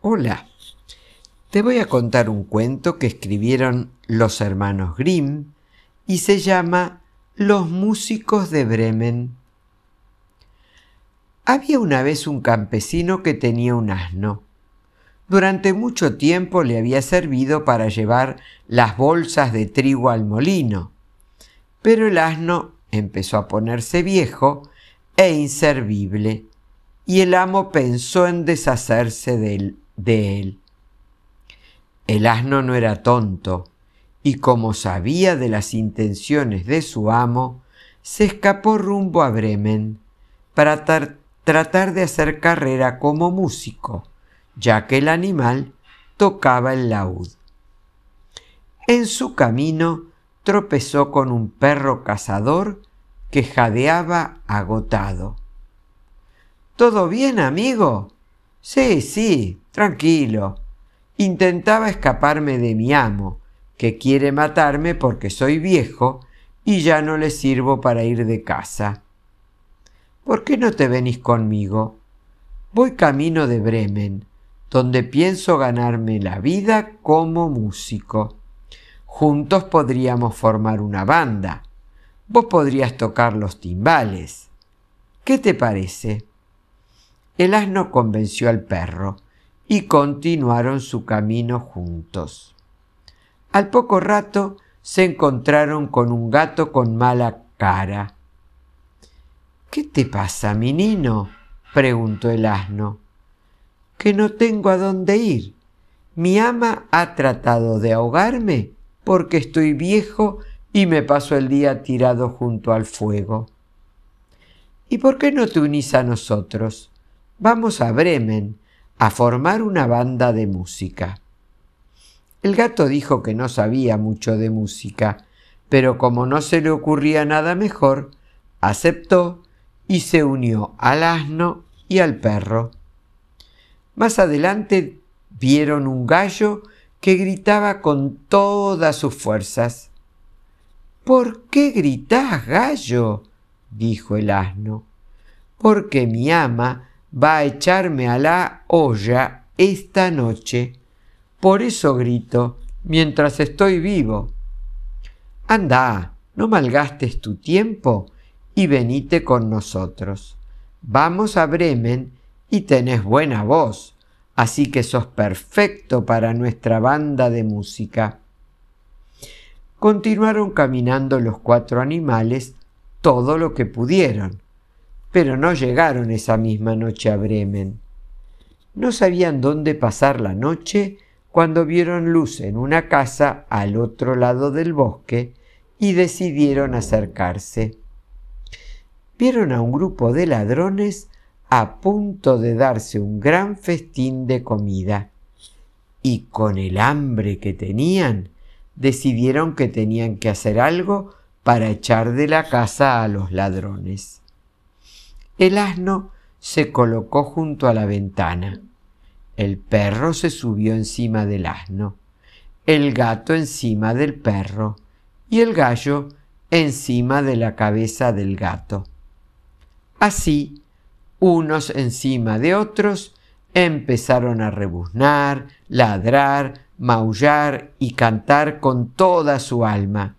Hola, te voy a contar un cuento que escribieron los hermanos Grimm y se llama Los músicos de Bremen. Había una vez un campesino que tenía un asno. Durante mucho tiempo le había servido para llevar las bolsas de trigo al molino, pero el asno empezó a ponerse viejo e inservible, y el amo pensó en deshacerse de él. De él. El asno no era tonto, y como sabía de las intenciones de su amo, se escapó rumbo a Bremen para tratar de hacer carrera como músico, ya que el animal tocaba el laúd. En su camino tropezó con un perro cazador que jadeaba agotado. ¿Todo bien, amigo? Sí, sí, tranquilo. Intentaba escaparme de mi amo, que quiere matarme porque soy viejo y ya no le sirvo para ir de casa. ¿Por qué no te venís conmigo? Voy camino de Bremen, donde pienso ganarme la vida como músico. Juntos podríamos formar una banda. Vos podrías tocar los timbales. ¿Qué te parece? El asno convenció al perro y continuaron su camino juntos. Al poco rato se encontraron con un gato con mala cara. ¿Qué te pasa, mi nino? preguntó el asno. Que no tengo a dónde ir. Mi ama ha tratado de ahogarme porque estoy viejo y me paso el día tirado junto al fuego. ¿Y por qué no te unís a nosotros? Vamos a Bremen a formar una banda de música. El gato dijo que no sabía mucho de música, pero como no se le ocurría nada mejor, aceptó y se unió al asno y al perro. Más adelante vieron un gallo que gritaba con todas sus fuerzas. ¿Por qué gritás, gallo? dijo el asno. Porque mi ama va a echarme a la olla esta noche. Por eso grito mientras estoy vivo. Anda, no malgastes tu tiempo y venite con nosotros. Vamos a Bremen y tenés buena voz, así que sos perfecto para nuestra banda de música. Continuaron caminando los cuatro animales todo lo que pudieron pero no llegaron esa misma noche a Bremen. No sabían dónde pasar la noche cuando vieron luz en una casa al otro lado del bosque y decidieron acercarse. Vieron a un grupo de ladrones a punto de darse un gran festín de comida y con el hambre que tenían decidieron que tenían que hacer algo para echar de la casa a los ladrones. El asno se colocó junto a la ventana. El perro se subió encima del asno, el gato encima del perro y el gallo encima de la cabeza del gato. Así, unos encima de otros, empezaron a rebuznar, ladrar, maullar y cantar con toda su alma.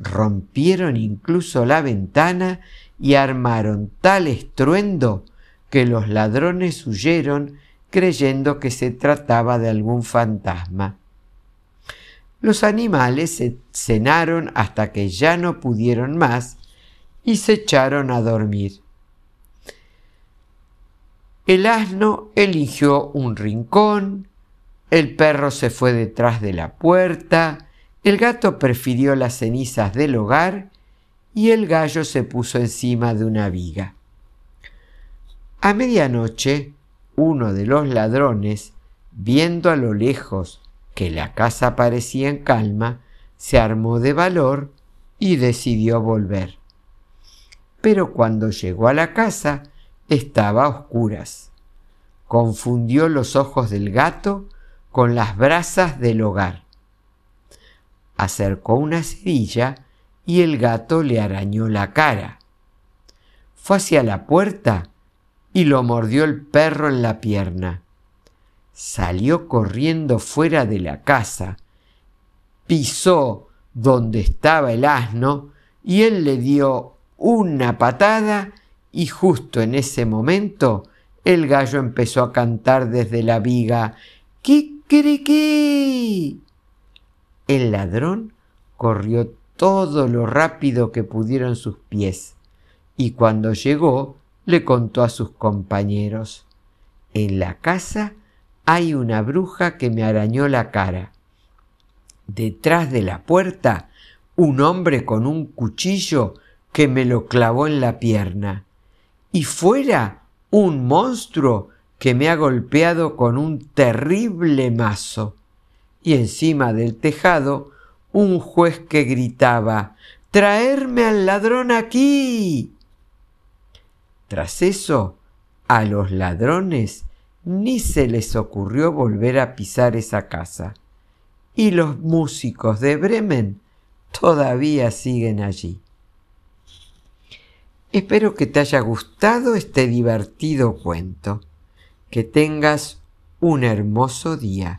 Rompieron incluso la ventana y armaron tal estruendo que los ladrones huyeron creyendo que se trataba de algún fantasma. Los animales se cenaron hasta que ya no pudieron más y se echaron a dormir. El asno eligió un rincón, el perro se fue detrás de la puerta, el gato prefirió las cenizas del hogar y el gallo se puso encima de una viga. A medianoche, uno de los ladrones, viendo a lo lejos que la casa parecía en calma, se armó de valor y decidió volver. Pero cuando llegó a la casa, estaba a oscuras. Confundió los ojos del gato con las brasas del hogar. Acercó una cerilla y el gato le arañó la cara. Fue hacia la puerta y lo mordió el perro en la pierna. salió corriendo fuera de la casa, pisó donde estaba el asno y él le dio una patada y justo en ese momento el gallo empezó a cantar desde la viga ¡Kikiriki! El ladrón corrió todo lo rápido que pudieron sus pies y cuando llegó le contó a sus compañeros En la casa hay una bruja que me arañó la cara. Detrás de la puerta un hombre con un cuchillo que me lo clavó en la pierna. Y fuera un monstruo que me ha golpeado con un terrible mazo. Y encima del tejado un juez que gritaba Traerme al ladrón aquí. Tras eso, a los ladrones ni se les ocurrió volver a pisar esa casa. Y los músicos de Bremen todavía siguen allí. Espero que te haya gustado este divertido cuento. Que tengas un hermoso día.